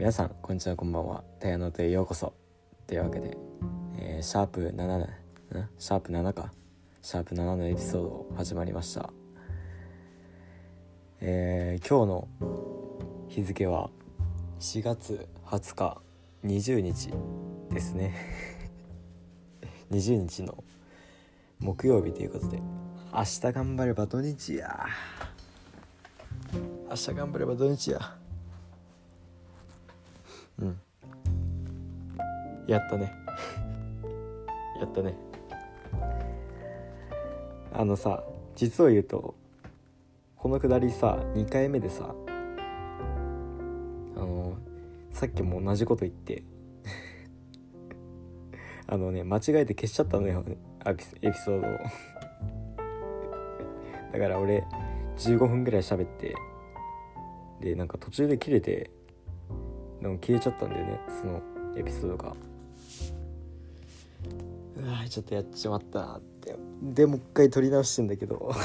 皆さんこんにちはこんばんは。タイヤノートへようこそ。というわけで、えーシャープ7ん？シャープ7か。シャープ7のエピソード始まりました。えー今日の日付は4月20日20日ですね。20日の木曜日ということで明日頑張れば土日や。明日頑張れば土日や。うん。やったね。やったね。あのさ実を言うとこのくだりさ2回目でさあのさっきも同じこと言って あのね間違えて消しちゃったのよエピエピソードを。だから俺15分ぐらい喋ってでなんか途中で切れてなんか消えちゃったんだよねそのエピソードが。うわちょっとやっちまったなって。でもう一回撮り直してんだけど。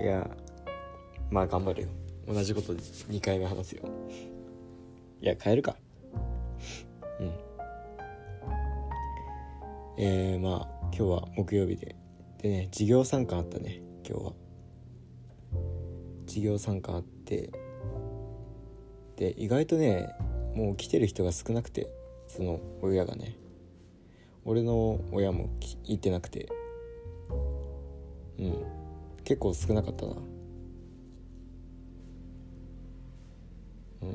いやまあ頑張るよ。同じこと2回目話すよ。いや変えるか。うん。えー、まあ今日は木曜日で。でね授業参観あったね今日は。授業参観あってで意外とねもう来てる人が少なくてその親がね。俺の親も行ってなくて。うん。結構少なかったな。うん。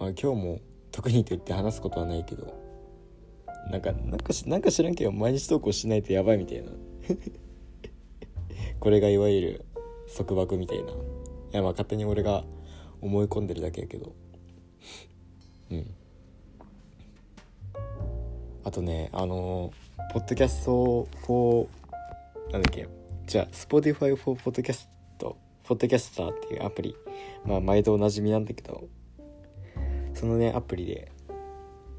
まあ今日も特にと言って話すことはないけど。なんかなんかなんか知らんけど毎日投稿しないとやばいみたいな。これがいわゆる束縛みたいな。いやまあ勝手に俺が思い込んでるだけやけど。うん。あとねあのポッドキャスト4なんだっけ。じゃあ Spotify for Podcast ポッドキャスターっていうアプリ。まあ毎度おなじみなんだけど。そのねアプリで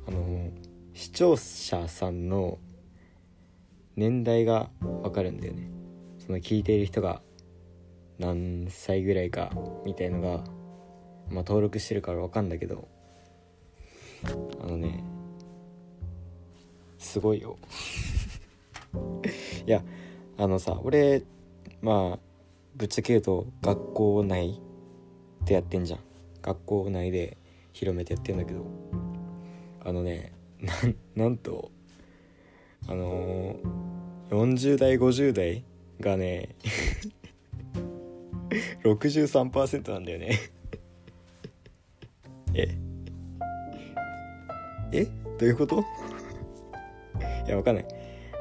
あの視聴者さんの年代がわかるんだよね。その聞いている人が何歳ぐらいかみたいのがまあ登録してるからわかんだけどあのねすごいよ。いやあのさ俺まあぶっちゃけ言うと学校内でやってんじゃん。学校内で広めてやってんだけどあのねなんなんとあのー、40代50代がね 63%なんだよね。ええどういうこと？いやわかんない。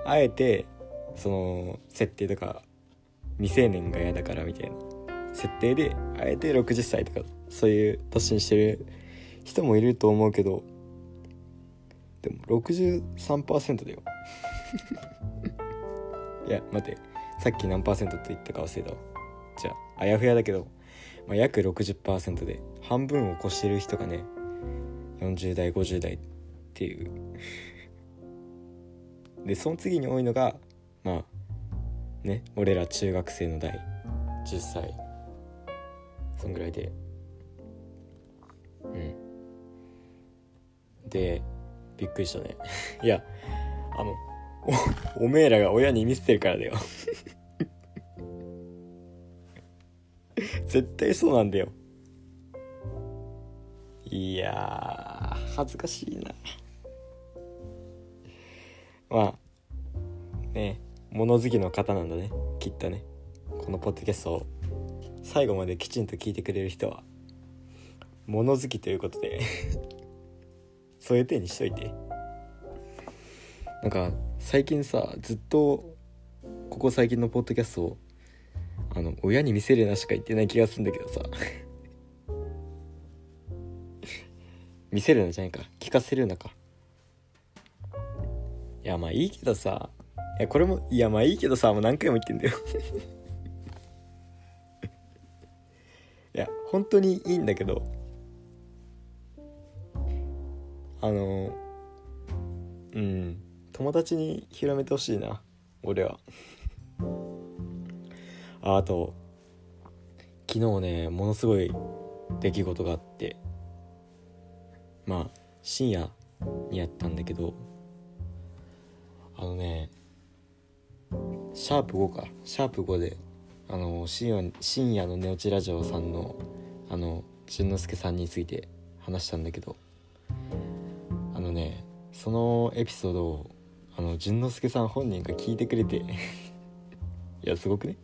あえてその設定とか未成年が嫌だからみたいな。設定であえて60歳とかそういう年にしてる人もいると思うけどでも63%だよ。いや待って。さっき何パーセントって言ったか忘れたわ。じゃああやふやだけど、まあ、約60%で半分を越してる人がね40代50代っていう。でその次に多いのがまあね俺ら中学生の代10歳。そんぐらいで。うん。でびっくりしたね。いやあのおおめえらが親に見せてるからだよ。絶対そうなんだよ。いや恥ずかしいな。まあね物好きの方なんだね。きっとね。このポッドキャストを最後まできちんと聞いてくれる人は物好きということでそういう手にしといて。なんか最近さずっとここ最近のポッドキャストをあの親に見せるなしか言ってない気がするんだけどさ。見せるなじゃないか。聞かせるなか。いやまあいいけどさ。いやこれもいやまあいいけどさもう何回も言ってんだよ。いや本当にいいんだけど。あのうん。友達に広めてほしいな俺は。あと昨日ねものすごい出来事があってまあ深夜にやったんだけどあのねシャープ5か。シャープ5であの深夜深夜の寝落ちラジオさんのあの淳之介さんについて話したんだけどあのねそのエピソードをあの淳之介さん本人が聞いてくれて いやすごくね？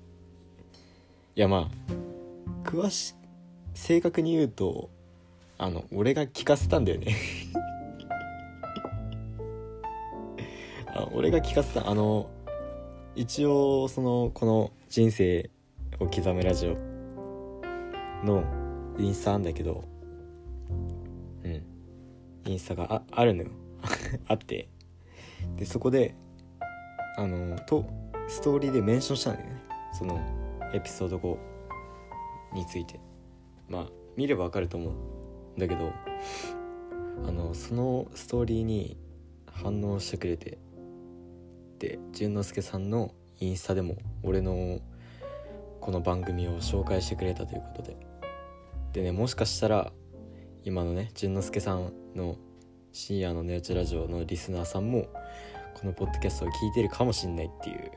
いやまあ詳し正確に言うとあの俺が聞かせたんだよね。あ俺が聞かせたあの一応そのこの人生を刻むラジオのインスタなんだけどうん。インスタがああるのよ。あって。でそこであのとストーリーでメンションしたんだよね。そのエピソード5について。まあ見ればわかると思うんだけどあのそのストーリーに反応してくれてで淳之介さんのインスタでも俺のこの番組を紹介してくれたということで。でねもしかしたら今のね淳之介さんの深夜の寝落ちラジオのリスナーさんもこのポッドキャストを聞いてるかもしんないっていう。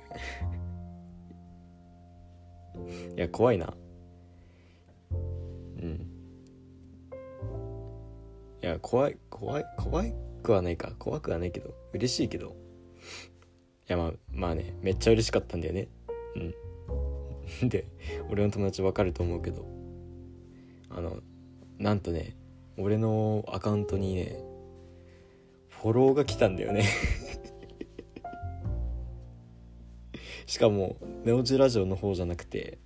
いや怖いな。うん。いや怖い怖い怖くはないか。怖くはないけど。嬉しいけど。いやまあまあねめっちゃ嬉しかったんだよね。うん。で俺の友達わかると思うけど。あのなんとね俺のアカウントにねフォローが来たんだよね。しかもネオジラジオの方じゃなくて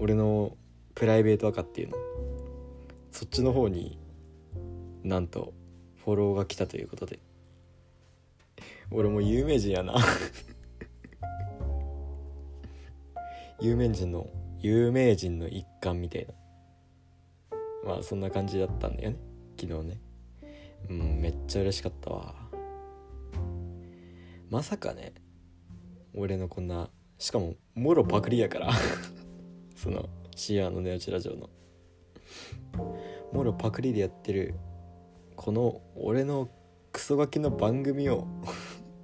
俺のプライベートアカっていうの。そっちの方になんとフォローが来たということで。俺も有名人やな。有名人の有名人の一環みたいな。まあそんな感じだったんだよね。昨日ね。うんめっちゃ嬉しかったわ。まさかね俺のこんなしかももろパクリやから。そのシアのネオチラジオの。もろパクリでやってるこの俺のクソガキの番組を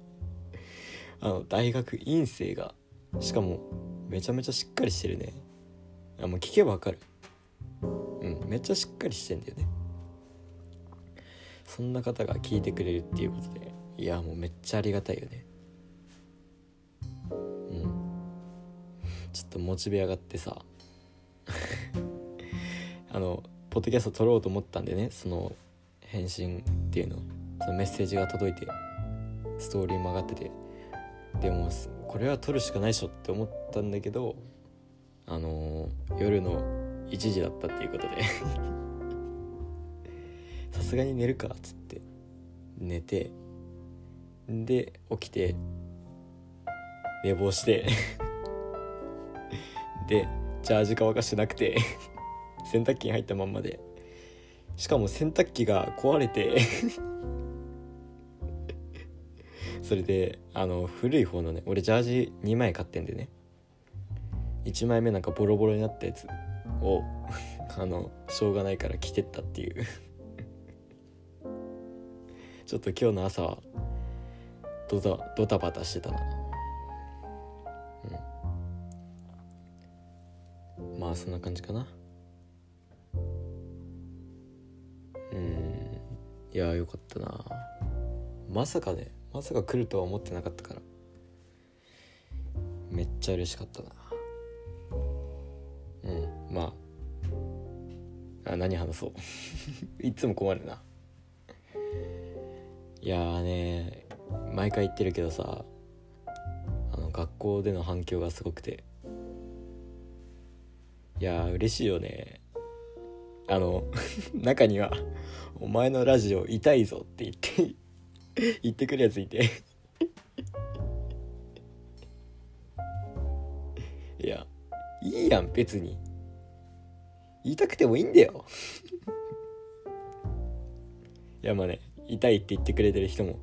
あの大学院生がしかもめちゃめちゃしっかりしてるね。あもう聞けばわかる。うんめっちゃしっかりしてんだよね。そんな方が聞いてくれるっていうことでいやもうめっちゃありがたいよね。ちょっとモチベ上がってさ。あのポッドキャスト撮ろうと思ったんでねその返信っていうの。そのメッセージが届いてストーリーも上がってて。でもこれは撮るしかないでしょって思ったんだけどあのー、夜の1時だったっていうことで。さすがに寝るかっつって寝て。で起きて寝坊して。でジャージ乾かしてなくて 洗濯機に入ったまんまで。しかも洗濯機が壊れて それであの古い方のね俺ジャージ2枚買ってんでね。1枚目なんかボロボロになったやつを あのしょうがないから着てったっていう。ちょっと今日の朝はドタドタバタしてたな。あそんな感じかな。うん。いやよかったな。まさかね。まさか来るとは思ってなかったから。めっちゃ嬉しかったな。うん。まあ。あ何話そう。いつも困るな。いやーね。毎回言ってるけどさあの学校での反響がすごくて。いや嬉しいよね。あの 中には「お前のラジオ痛いぞ」って言って言ってくるやついて。いやいいやん別に。言いたくてもいいんだよ。いやまあね痛いって言ってくれてる人も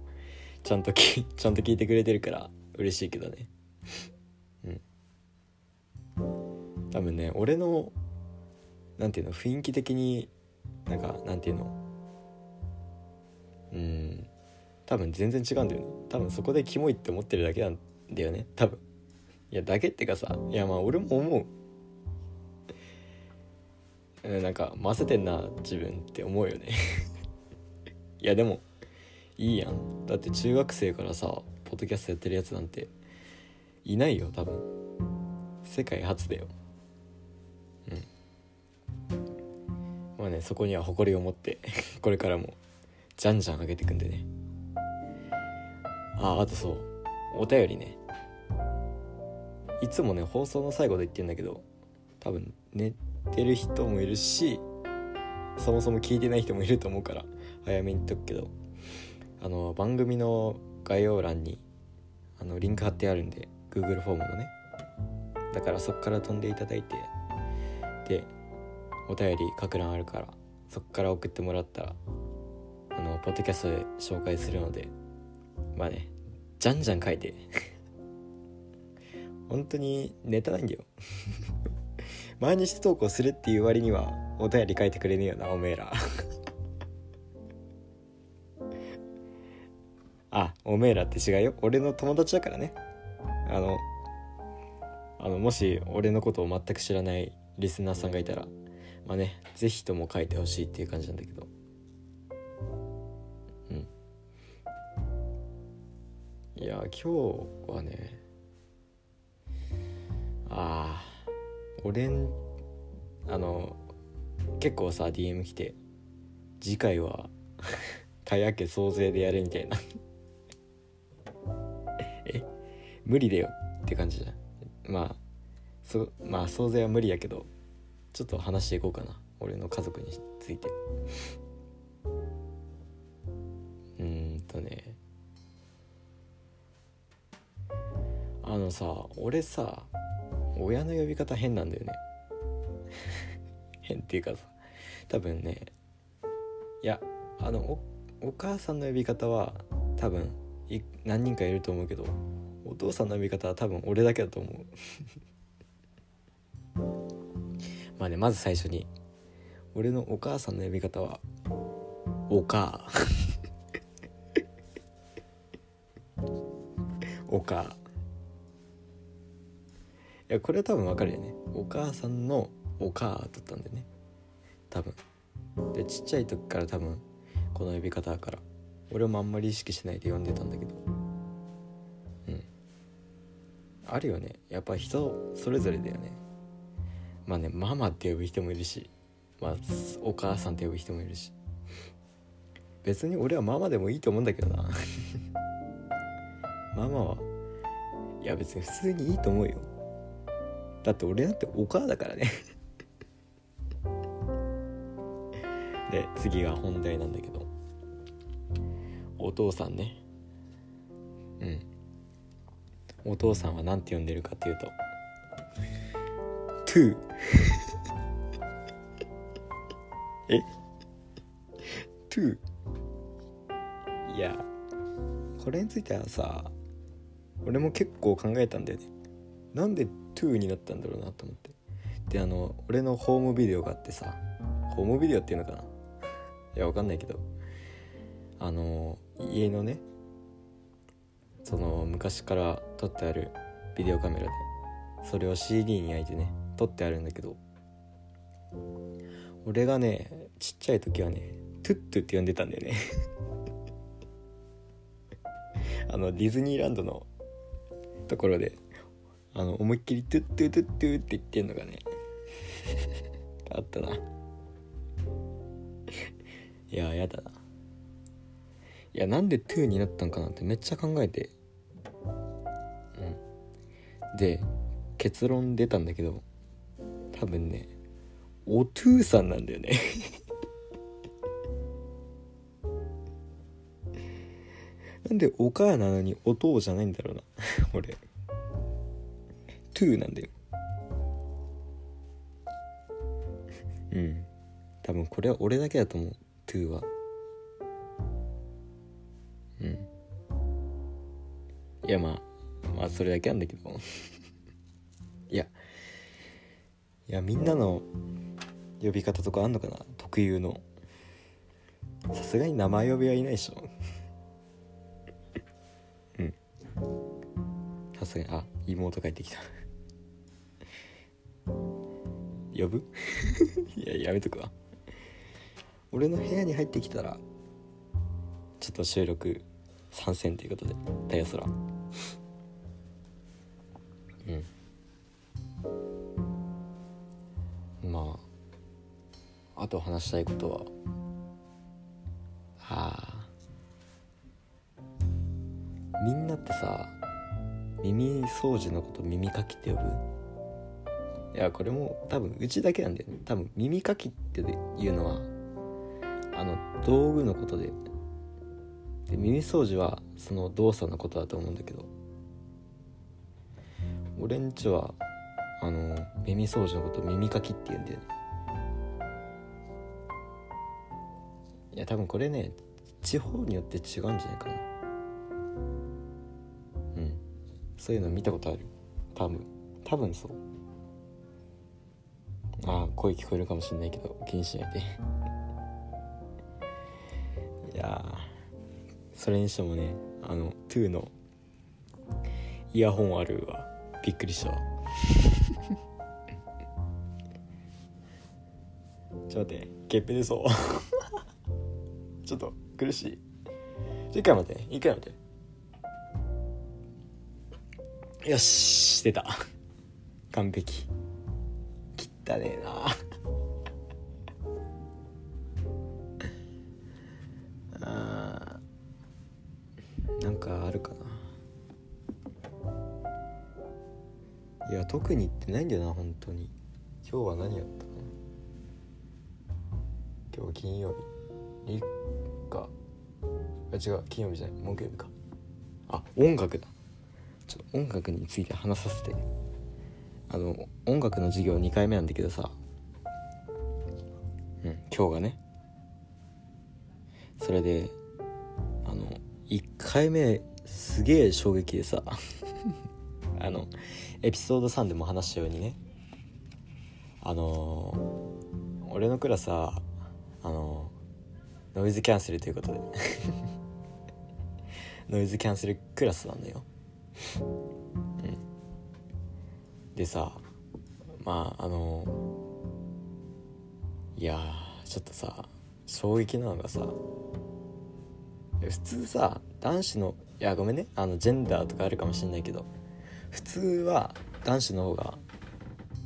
ちゃんときちゃんと聞いてくれてるから嬉しいけどね。多分ね俺のなんていうの雰囲気的になんかなんていうの。うん。多分全然違うんだよね。多分そこでキモいって思ってるだけなんだよね。多分。いやだけってかさいやまあ俺も思う。うんなんか混ぜてんな自分って思うよね。いやでもいいやん。だって中学生からさポッドキャストやってるやつなんていないよ多分。世界初だよ。まあねそこには誇りを持って これからもじゃんじゃん上げていくんでね。ああとそう。お便りね。いつもね放送の最後で言ってんだけど多分寝てる人もいるしそもそも聞いてない人もいると思うから早めに言っとくけどあの番組の概要欄にあのリンク貼ってあるんで Google フォームのね。だからそこから飛んでいただいてでお便り書く欄あるからそこから送ってもらったらあのポッドキャストで紹介するのでまあねじゃんじゃん書いて。本当にネタないんだよ。毎日投稿するっていう割にはお便り書いてくれねえよなおめえら。あおめえらって違うよ。俺の友達だからね。あのあのもし俺のことを全く知らないリスナーさんがいたらまあね是非とも書いてほしいっていう感じなんだけど。うん。いや今日はねああ俺んあの結構さ DM 来て次回は たやけ総勢でやるみたいな。え無理だよって感じじゃん。まあそまあ総勢は無理やけど。ちょっと話していこうかな。俺の家族について。うーんとね。あのさ俺さ親の呼び方変なんだよね。変っていうかさ多分ねいやあのおお母さんの呼び方は多分何人かいると思うけどお父さんの呼び方は多分俺だけだと思う。まあねまず最初に俺のお母さんの呼び方はおか。おか。いやこれは多分わかるよね。お母さんのおかだったんだよね。多分。でちっちゃい時から多分この呼び方だから。俺もあんまり意識しないで呼んでたんだけど。うん。あるよね。やっぱ人それぞれだよね。まあねママって呼ぶ人もいるしまあお母さんって呼ぶ人もいるし。別に俺はママでもいいと思うんだけどな。ママはいや別に普通にいいと思うよ。だって俺だってお母だからね。で次が本題なんだけど。お父さんね。うん。お父さんは何て呼んでるかっていうとトゥえ？トゥいやこれについてはさ俺も結構考えたんだよね。なんでトゥになったんだろうなと思って。であの俺のホームビデオがあってさホームビデオっていうのかな？いやわかんないけど。あの家のねその昔から撮ってあるビデオカメラでそれを CD に焼いてね撮ってあるんだけど俺がねちっちゃい時はねトゥットゥって呼んでたんだよね。あのディズニーランドのところであの思いっきりトゥットゥトゥットゥって言ってんのがね あったな。いややだな。いやなんでトゥーになったんかなってめっちゃ考えて。うん。で結論出たんだけど多分ねおトゥーさんなんだよね。なんでお母なのにお父じゃないんだろうな。俺。トゥーなんだよ。うん。多分これは俺だけだと思う。トゥーは。うん。いやまあまあそれだけなんだけど。いやいやみんなの呼び方とかあんのかな？特有の。さすがに名前呼びはいないでしょ。うん。さすがにあ妹帰ってきた。呼ぶ？いややめとくわ。俺の部屋に入ってきたらちょっと収録参戦ということでタイヤ空うん。と話したいことは。あみんなってさ耳掃除のこと耳かきって呼ぶ？いやこれも多分うちだけなんだよね。多分耳かきっていうのはあの道具のことで。で耳掃除はその動作のことだと思うんだけど。俺んちはあの耳掃除のこと耳かきって言うんだよね。いや多分これね地方によって違うんじゃないかな。うん。そういうの見たことある。多分。多分そう。ああ声聞こえるかもしんないけど気にしないで。いやそれにしてもねあの2のイヤホンあるわ。びっくりしたわ。ちょっと待ってゲッペ出そう。ちょっと苦しい。一回待って。一回待って。よし。出た。完璧。汚ねえな。あなんかあるかな。いや特にってないんだよな本当に。今日は何やったの？今日金曜日。日か。あ違う金曜日じゃない木曜日か。あ音楽だ。ちょっと音楽について話させて。あの音楽の授業2回目なんだけどさ。うん今日がね。それであの1回目すげえ衝撃でさ。あのエピソード3でも話したようにね。あのー、俺のクラスはあのー、ノイズキャンセルということで。ノイズキャンセルクラスなんだよ。うん。でさまああの、いやちょっとさ衝撃なのがさ普通さ男子のいやごめんね。あのジェンダーとかあるかもしんないけど普通は男子の方が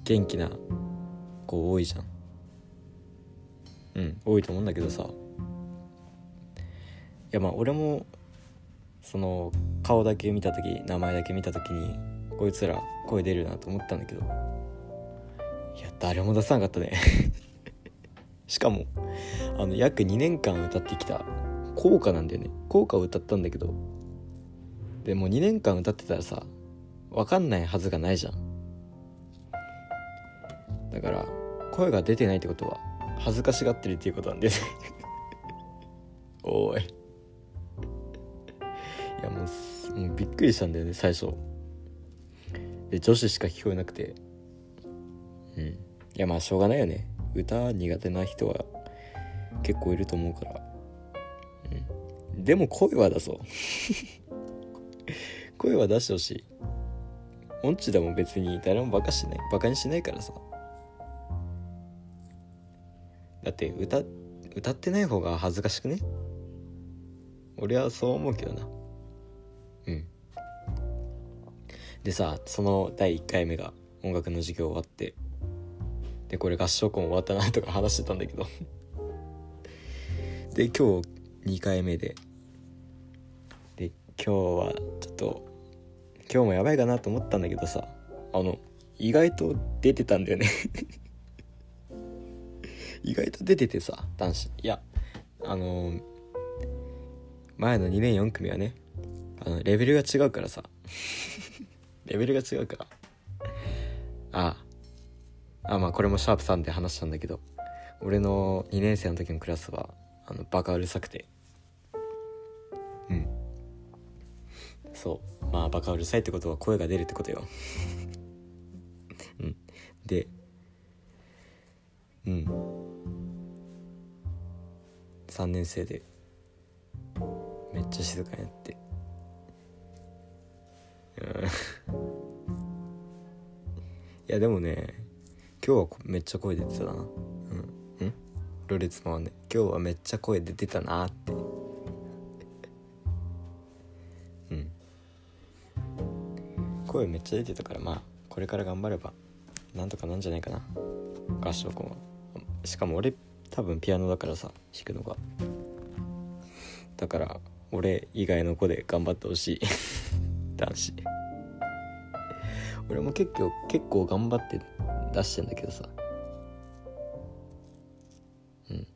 元気な子多いじゃん。うん多いと思うんだけどさやまあ俺もその顔だけ見た時名前だけ見た時にこいつら声出るなと思ったんだけどいや誰も出さなかったね。しかもあの約2年間歌ってきた校歌なんだよね。校歌を歌ったんだけどでも2年間歌ってたらさ分かんないはずがないじゃん。だから声が出てないってことは恥ずかしがってるっていうことなんです おい。いやもうもうびっくりしたんだよね最初。で女子しか聞こえなくて。うん。いやまあしょうがないよね。歌苦手な人は結構いると思うから。うん。でも声は出そう。声は出してほしい。音痴でも別に誰もバカしない。バカにしないからさ。だって歌歌ってない方が恥ずかしくね？俺はそう思うけどな。でさその第1回目が音楽の授業終わってでこれ合唱コン終わったなとか話してたんだけど。で今日2回目でで今日はちょっと今日もやばいかなと思ったんだけどさあの意外と出てたんだよね。意外と出ててさ男子いやあのー、前の2年4組はねあのレベルが違うからさ。レベルが違うから。あ。ああまあこれもシャープ3で話したんだけど俺の2年生の時のクラスはあのバカうるさくて。うん。そう。まあバカうるさいってことは声が出るってことよ。うん。でうん。3年生でめっちゃ静かになって。うんいやでもね今日はめっちゃ声出てたな。うん。うん？ロレツマはね。今日はめっちゃ声出てたなって。うん。声めっちゃ出てたからまあこれから頑張ればなんとかなんじゃないかな。合唱コンは。しかも俺多分ピアノだからさ弾くのが。だから俺以外の子で頑張ってほしい。男子。俺も結構結構頑張って出してんだけどさ。うん。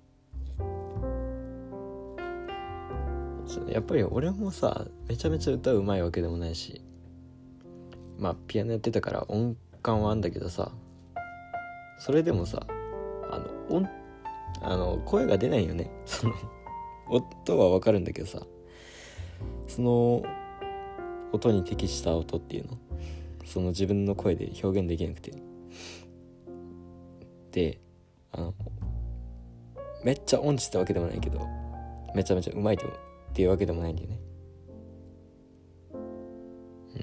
やっぱり俺もさめちゃめちゃ歌うまいわけでもないし。まあピアノやってたから音感はあんだけどさ。それでもさあの音あの声が出ないよね。その音はわかるんだけどさ。その音に適した音っていうの。その自分の声で表現できなくて。であのめっちゃ音痴ってわけでもないけどめちゃめちゃうまいっていうわけでもないんだよね。うん。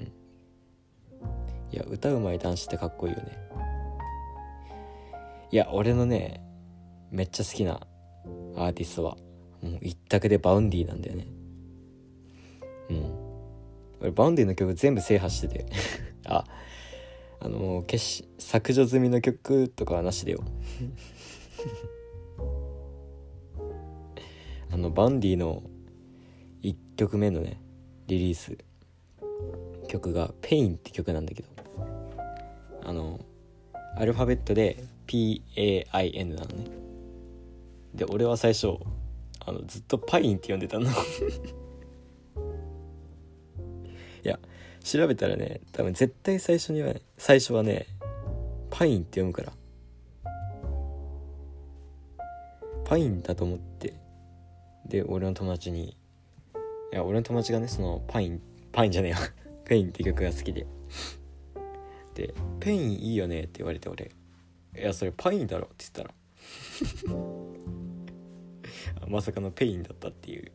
いや歌うまい男子ってかっこいいよね。いや俺のねめっちゃ好きなアーティストはもう一択で Vaundyなんだよね。うん。俺 Vaundyの曲全部制覇してて。ああの消し削除済みの曲とかはなしでよ。あの Vaundyの1曲目のねリリース曲が「ペインって曲なんだけど。あのアルファベットで PAIN なのね。で俺は最初あのずっとパインって呼んでたの。調べたらね多分絶対最初には最初はねパインって読むから。パインだと思って。で俺の友達にいや俺の友達がねそのパインパインじゃねえよ。ペインって曲が好きで。で「ペインいいよね」って言われて俺「いやそれパインだろ」って言ったら。まさかのペインだったっていう。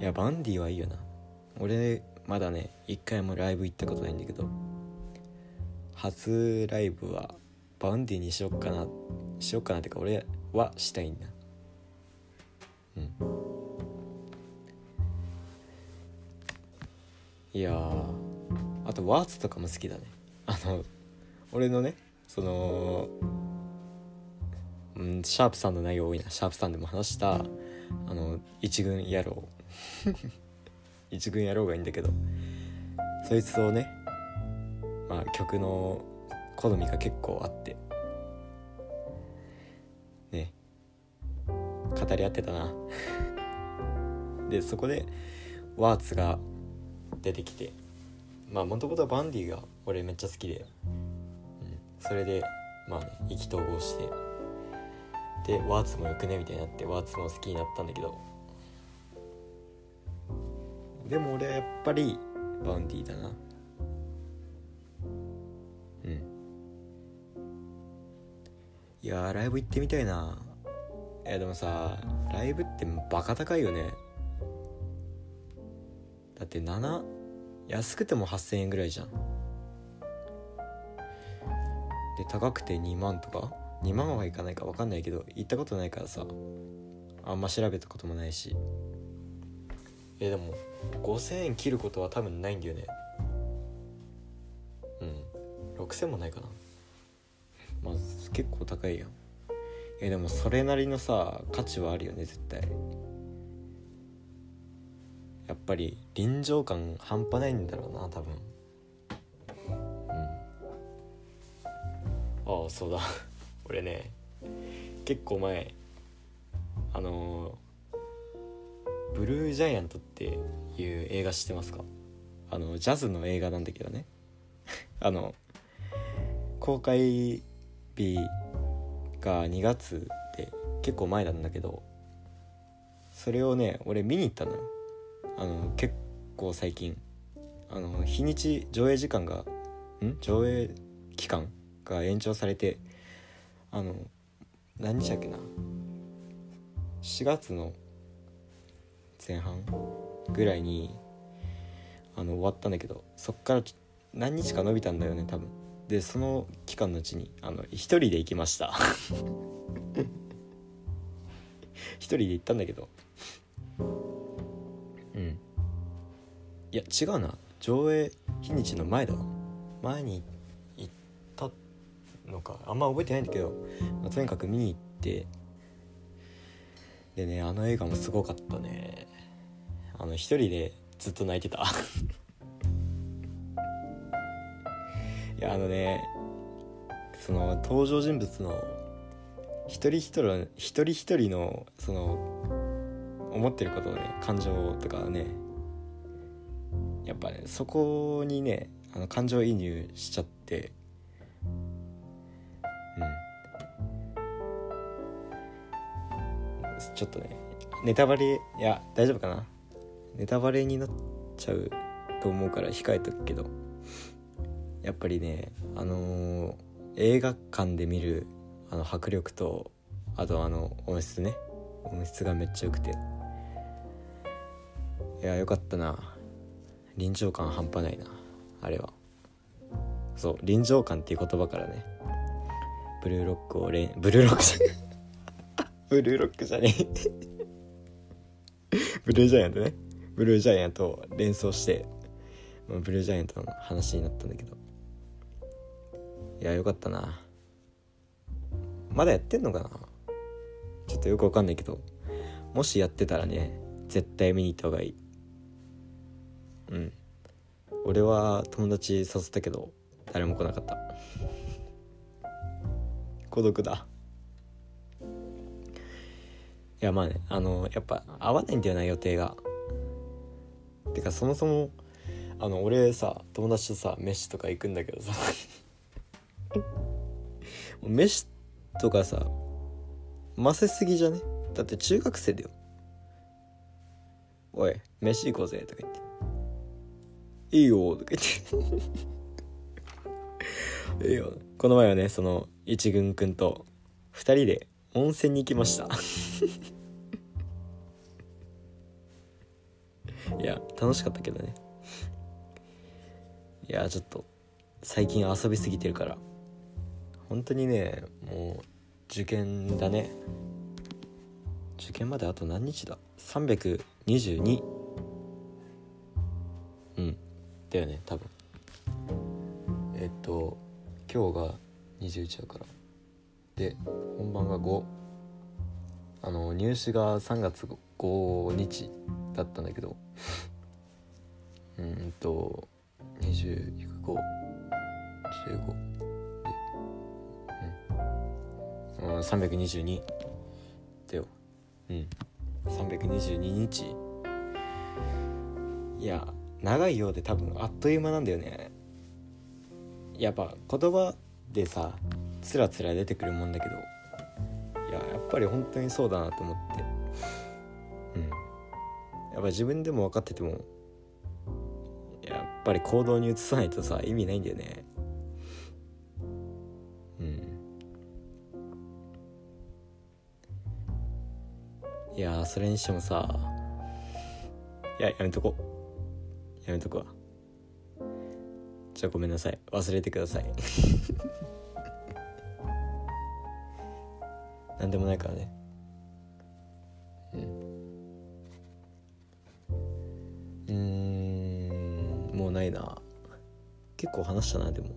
いや Vaundyはいいよな。俺まだね一回もライブ行ったことないんだけど初ライブはVaundyにしよっかなしよっかなってか俺はしたいんだ。うん。いやあと WurtSとかも好きだね。あの俺のねそのうんシャープさんの内容多いな。シャープさんでも話したあの一軍野郎。一軍野郎がいいんだけど。そいつをねまあ曲の好みが結構あって。ね。語り合ってたな。でそこでワーツが出てきて。まあもともとバンディが俺めっちゃ好きで、うん、それでまあ意気投合して。でワーツもよくね？みたいになってワーツも好きになったんだけど。でも俺はやっぱりバウンディーだな。うん。いやライブ行ってみたいな。いやでもさライブってバカ高いよね。だって7安くても8,000円ぐらいじゃん。で高くて2万とか？2万はいかないか分かんないけど行ったことないからさ。あんま調べたこともないし。えでも5,000円切ることは多分ないんだよね。うん。6,000もないかな。まあ結構高いやん。えでもそれなりのさ価値はあるよね絶対。やっぱり臨場感半端ないんだろうな多分。うん。ああそうだ。俺ね結構前あのー、ブルージャイアントっていう映画知ってますか？あのジャズの映画なんだけどね。あの公開日が2月で結構前なんだけどそれをね俺見に行ったのよ。あの結構最近。あの日にち上映時間がん？上映期間が延長されてあの何日だっけな？4月の前半ぐらいにあの終わったんだけどそっから何日か伸びたんだよね多分。でその期間のうちにあの一人で行きました。一人で行ったんだけど。うん。いや違うな。上映日にちの前だわ。前に行ったのか。あんま覚えてないんだけど、まあ、とにかく見に行って。でねあの映画もすごかったね。あの一人でずっと泣いてた。いやあのねその登場人物の一人一人一人一人のその思ってることをね感情とかねやっぱねそこにねあの感情移入しちゃってうん。ちょっとねネタバレいや大丈夫かな？ネタバレになっちゃうと思うから控えとくけど。やっぱりねあのー、映画館で見るあの迫力とあとあの音質ね。音質がめっちゃ良くて。いやよかったな。臨場感半端ないな。あれは。そう臨場感っていう言葉からね。ブルーロックをれブルーロックじゃねブルーロックじゃねえ。ブルージャイアントね。ブルージャイアントを連想してブルージャイアントの話になったんだけど。いやよかったな。まだやってんのかな？ちょっとよくわかんないけど。もしやってたらね絶対見に行った方がいい。うん。俺は友達誘ったけど誰も来なかった。孤独だ。いやまあねあのやっぱ合わないんだよな予定が。てかそもそもあの俺さ友達とさ飯とか行くんだけどさ。飯とかさませすぎじゃね？だって中学生だよ。おい飯行こうぜとか言って。いいよとか言って。いいよ。この前はねその一軍くんと2人で温泉に行きましたいや楽しかったけどね。いやちょっと最近遊びすぎてるから。本当にねもう受験だね。受験まであと何日だ？322うん。だよね多分。えっと今日が21だから。で本番が5あの入試が3月5日。だったんだけど。うんと20-515うん、うん、322だよ。うん。322日。いや長いようで多分あっという間なんだよね。やっぱ言葉でさつらつら出てくるもんだけど。いややっぱり本当にそうだなと思って。やっぱ自分でも分かっててもやっぱり行動に移さないとさ意味ないんだよね。うん。いやそれにしてもさいややめとこやめとくわ。じゃあごめんなさい。忘れてください。何でもないからね。うん。いな。結構話したなでも。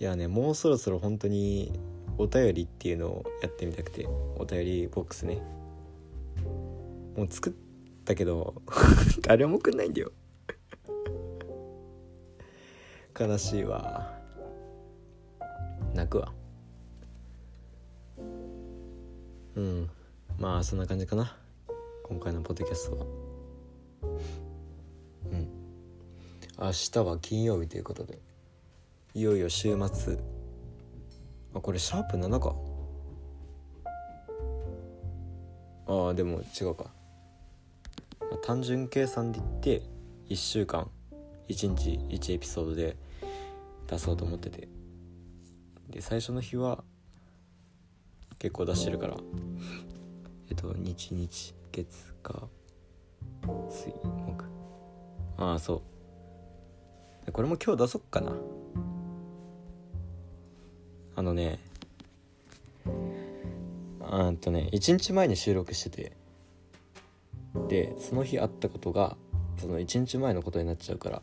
いやねもうそろそろ本当にお便りっていうのをやってみたくてお便りボックスね。もう作ったけど 誰もくんないんだよ。悲しいわ。泣くわ。うん。まあそんな感じかな。今回のポッドキャストは。明日は金曜日ということでいよいよ週末。あこれシャープ7か。ああでも違うか、単純計算で言って1週間1日1エピソードで出そうと思ってて。で最初の日は結構出してるから。えっと日日月火水木。ああそう。これも今日出そっかな。あのねうんとね1日前に収録しててでその日あったことがその1日前のことになっちゃうから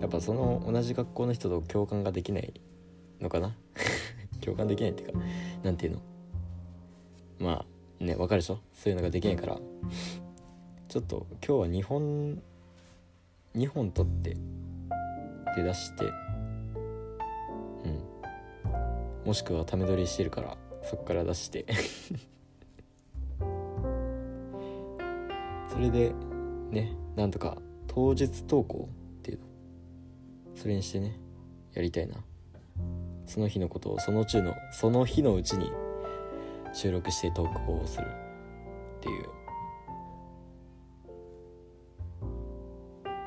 やっぱその同じ学校の人と共感ができないのかな？共感できないっていうか何ていうの？まあねわかるでしょ？そういうのができないから。ちょっと今日は2本2本取って出だしてうん。もしくはため撮りしてるからそっから出して。それでねなんとか当日投稿っていうの。それにしてねやりたいな。その日のことをそのうちのその日のうちに収録して投稿をする。っていう。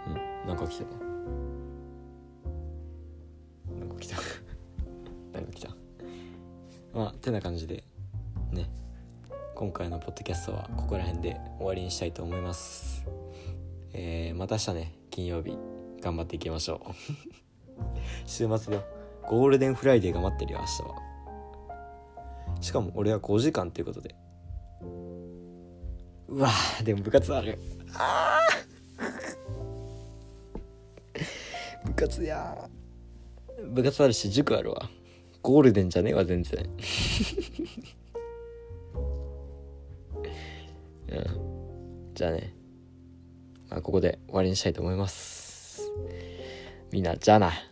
うんなんか来てた。まあてな感じでね。今回のポッドキャストはここら辺で終わりにしたいと思います。えー、また明日ね。金曜日。頑張っていきましょう。週末のゴールデンフライデーが待ってるよ明日は。しかも俺は5時間っていうことで。うわでも部活ある。あ 部活や部活あるし塾あるわ。ゴールデンじゃねえわ全然。うん。じゃあね。まあここで終わりにしたいと思います。みんなじゃあな。